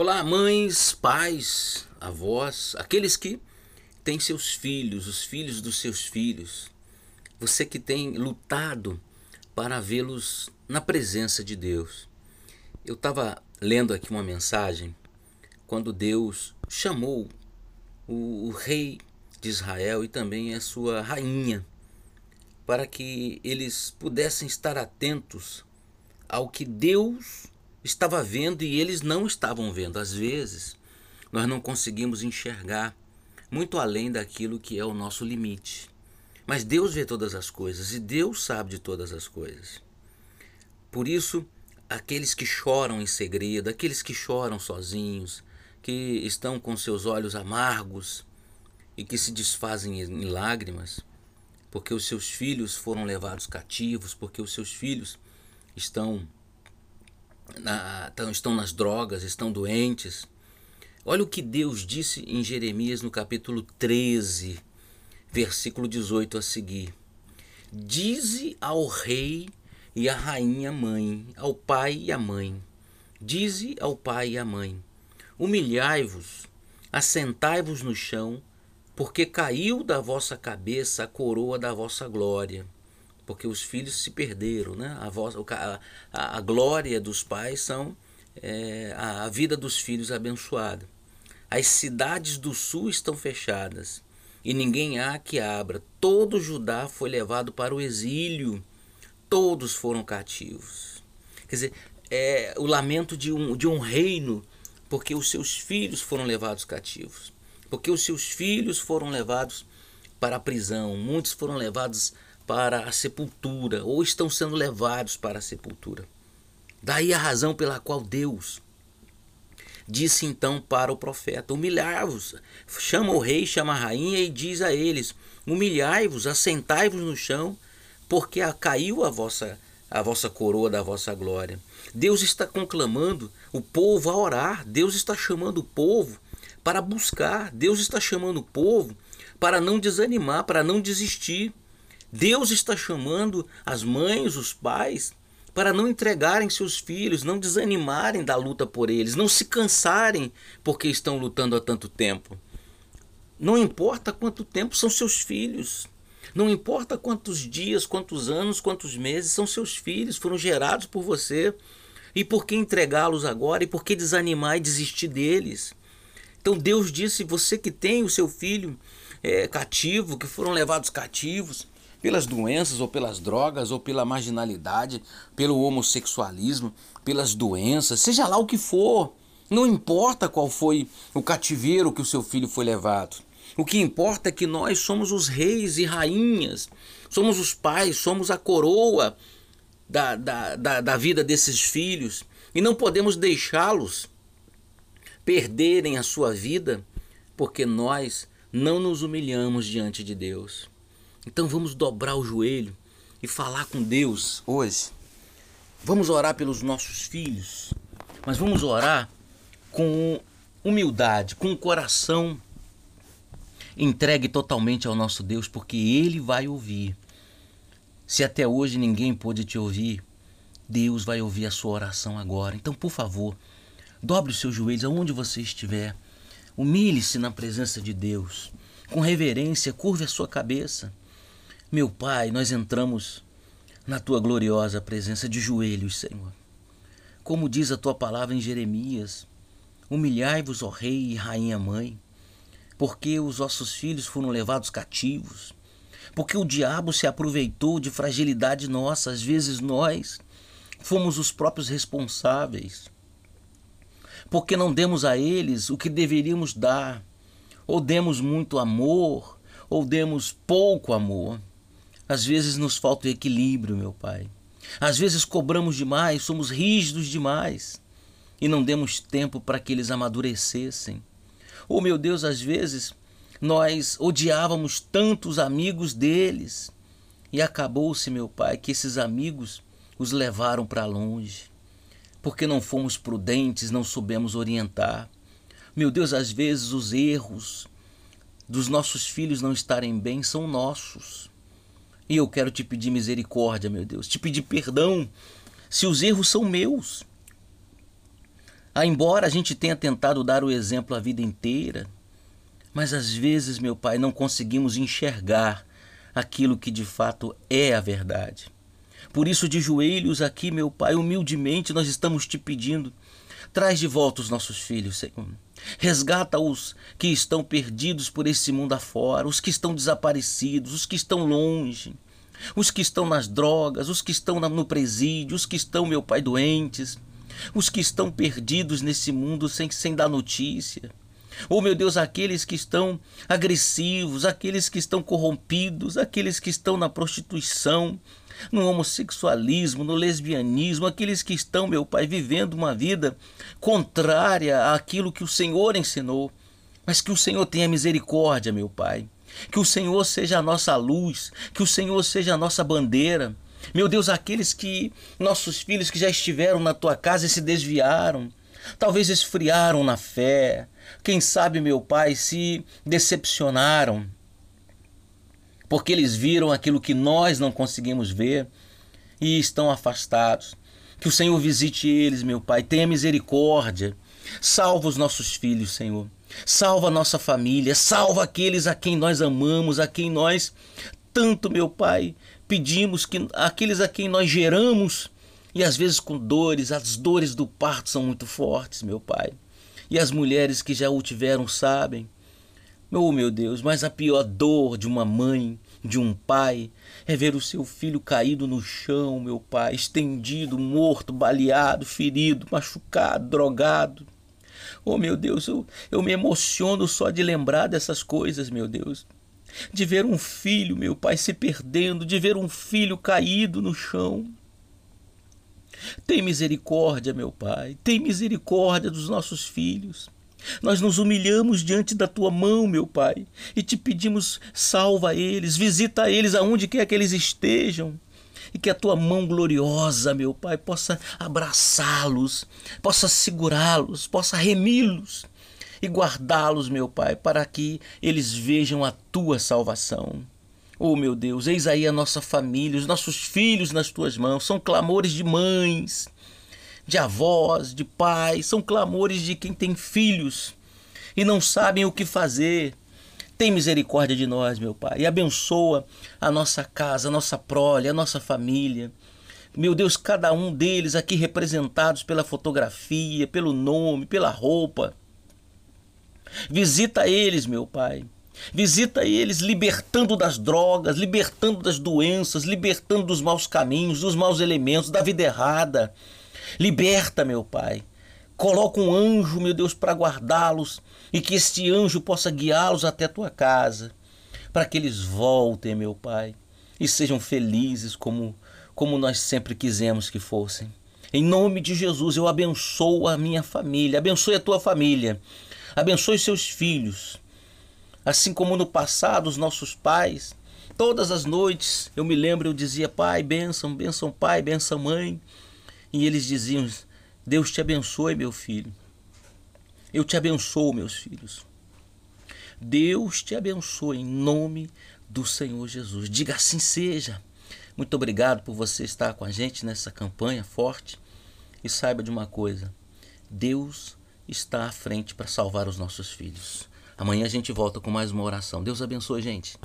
Olá, mães, pais, avós, aqueles que têm seus filhos, os filhos dos seus filhos. Você que tem lutado para vê-los na presença de Deus. Eu estava lendo aqui uma mensagem quando Deus chamou o, o rei de Israel e também a sua rainha para que eles pudessem estar atentos ao que Deus estava vendo e eles não estavam vendo. Às vezes, nós não conseguimos enxergar muito além daquilo que é o nosso limite. Mas Deus vê todas as coisas e Deus sabe de todas as coisas. Por isso, aqueles que choram em segredo, aqueles que choram sozinhos, que estão com seus olhos amargos e que se desfazem em lágrimas, porque os seus filhos foram levados cativos, porque os seus filhos estão na, estão nas drogas, estão doentes. Olha o que Deus disse em Jeremias no capítulo 13, versículo 18 a seguir. Dize ao rei e à rainha mãe, ao pai e à mãe. Dize ao pai e à mãe: Humilhai-vos, assentai-vos no chão, porque caiu da vossa cabeça a coroa da vossa glória porque os filhos se perderam, né? A, voz, a, a, glória dos pais são é, a, a vida dos filhos abençoada. As cidades do sul estão fechadas e ninguém há que abra. Todo Judá foi levado para o exílio, todos foram cativos. Quer dizer, é o lamento de um, de um reino, porque os seus filhos foram levados cativos, porque os seus filhos foram levados para a prisão, muitos foram levados para a sepultura ou estão sendo levados para a sepultura. Daí a razão pela qual Deus disse então para o profeta: Humilhai-vos, chama o rei, chama a rainha e diz a eles: Humilhai-vos, assentai-vos no chão, porque caiu a vossa a vossa coroa da vossa glória. Deus está conclamando o povo a orar, Deus está chamando o povo para buscar, Deus está chamando o povo para não desanimar, para não desistir. Deus está chamando as mães, os pais, para não entregarem seus filhos, não desanimarem da luta por eles, não se cansarem porque estão lutando há tanto tempo. Não importa quanto tempo são seus filhos. Não importa quantos dias, quantos anos, quantos meses são seus filhos, foram gerados por você. E por que entregá-los agora? E por que desanimar e desistir deles? Então Deus disse: você que tem o seu filho é, cativo, que foram levados cativos, pelas doenças ou pelas drogas ou pela marginalidade, pelo homossexualismo, pelas doenças, seja lá o que for. Não importa qual foi o cativeiro que o seu filho foi levado. O que importa é que nós somos os reis e rainhas, somos os pais, somos a coroa da, da, da, da vida desses filhos e não podemos deixá-los perderem a sua vida porque nós não nos humilhamos diante de Deus. Então vamos dobrar o joelho e falar com Deus hoje. Vamos orar pelos nossos filhos, mas vamos orar com humildade, com o coração entregue totalmente ao nosso Deus, porque Ele vai ouvir. Se até hoje ninguém pôde te ouvir, Deus vai ouvir a sua oração agora. Então, por favor, dobre os seus joelhos aonde você estiver. Humilhe-se na presença de Deus. Com reverência, curve a sua cabeça. Meu Pai, nós entramos na tua gloriosa presença de joelhos, Senhor. Como diz a tua palavra em Jeremias: Humilhai-vos, ó Rei e Rainha Mãe, porque os vossos filhos foram levados cativos, porque o diabo se aproveitou de fragilidade nossa, às vezes nós fomos os próprios responsáveis, porque não demos a eles o que deveríamos dar, ou demos muito amor, ou demos pouco amor. Às vezes nos falta o equilíbrio, meu Pai. Às vezes cobramos demais, somos rígidos demais e não demos tempo para que eles amadurecessem. Oh, meu Deus, às vezes nós odiávamos tantos amigos deles e acabou-se, meu Pai, que esses amigos os levaram para longe, porque não fomos prudentes, não soubemos orientar. Meu Deus, às vezes os erros dos nossos filhos não estarem bem são nossos. E eu quero te pedir misericórdia, meu Deus, te pedir perdão se os erros são meus. Ah, embora a gente tenha tentado dar o exemplo a vida inteira, mas às vezes, meu Pai, não conseguimos enxergar aquilo que de fato é a verdade. Por isso, de joelhos aqui, meu Pai, humildemente nós estamos te pedindo: traz de volta os nossos filhos, Senhor. Resgata-os que estão perdidos por esse mundo afora, os que estão desaparecidos, os que estão longe, os que estão nas drogas, os que estão no presídio, os que estão, meu Pai, doentes, os que estão perdidos nesse mundo sem, sem dar notícia. Oh, meu Deus, aqueles que estão agressivos, aqueles que estão corrompidos, aqueles que estão na prostituição, no homossexualismo, no lesbianismo, aqueles que estão, meu Pai, vivendo uma vida contrária àquilo que o Senhor ensinou. Mas que o Senhor tenha misericórdia, meu Pai. Que o Senhor seja a nossa luz, que o Senhor seja a nossa bandeira. Meu Deus, aqueles que, nossos filhos que já estiveram na tua casa e se desviaram, talvez esfriaram na fé, quem sabe, meu Pai, se decepcionaram porque eles viram aquilo que nós não conseguimos ver e estão afastados. Que o Senhor visite eles, meu Pai, tenha misericórdia. Salva os nossos filhos, Senhor. Salva a nossa família, salva aqueles a quem nós amamos, a quem nós tanto, meu Pai, pedimos que aqueles a quem nós geramos e às vezes com dores, as dores do parto são muito fortes, meu Pai. E as mulheres que já o tiveram sabem. Oh, meu Deus, mas a pior dor de uma mãe, de um pai, é ver o seu filho caído no chão, meu pai, estendido, morto, baleado, ferido, machucado, drogado. Oh, meu Deus, eu, eu me emociono só de lembrar dessas coisas, meu Deus. De ver um filho, meu pai, se perdendo, de ver um filho caído no chão. Tem misericórdia, meu pai, tem misericórdia dos nossos filhos. Nós nos humilhamos diante da tua mão, meu Pai, e te pedimos: salva eles, visita eles aonde quer que eles estejam. E que a tua mão gloriosa, meu Pai, possa abraçá-los, possa segurá-los, possa remi-los e guardá-los, meu Pai, para que eles vejam a tua salvação. Oh, meu Deus, eis aí a nossa família, os nossos filhos nas tuas mãos, são clamores de mães, de avós, de pais, são clamores de quem tem filhos e não sabem o que fazer. Tem misericórdia de nós, meu Pai, e abençoa a nossa casa, a nossa prole, a nossa família. Meu Deus, cada um deles aqui representados pela fotografia, pelo nome, pela roupa. Visita eles, meu Pai. Visita eles libertando das drogas, libertando das doenças, libertando dos maus caminhos, dos maus elementos, da vida errada. Liberta, meu Pai. Coloca um anjo, meu Deus, para guardá-los e que este anjo possa guiá-los até a tua casa, para que eles voltem, meu Pai, e sejam felizes como, como nós sempre quisemos que fossem. Em nome de Jesus, eu abençoo a minha família, abençoe a tua família, abençoe seus filhos. Assim como no passado, os nossos pais, todas as noites, eu me lembro, eu dizia: Pai, bênção, bênção, pai, bênção, mãe. E eles diziam: Deus te abençoe, meu filho. Eu te abençoo, meus filhos. Deus te abençoe em nome do Senhor Jesus. Diga assim seja. Muito obrigado por você estar com a gente nessa campanha forte. E saiba de uma coisa: Deus está à frente para salvar os nossos filhos. Amanhã a gente volta com mais uma oração. Deus abençoe, gente.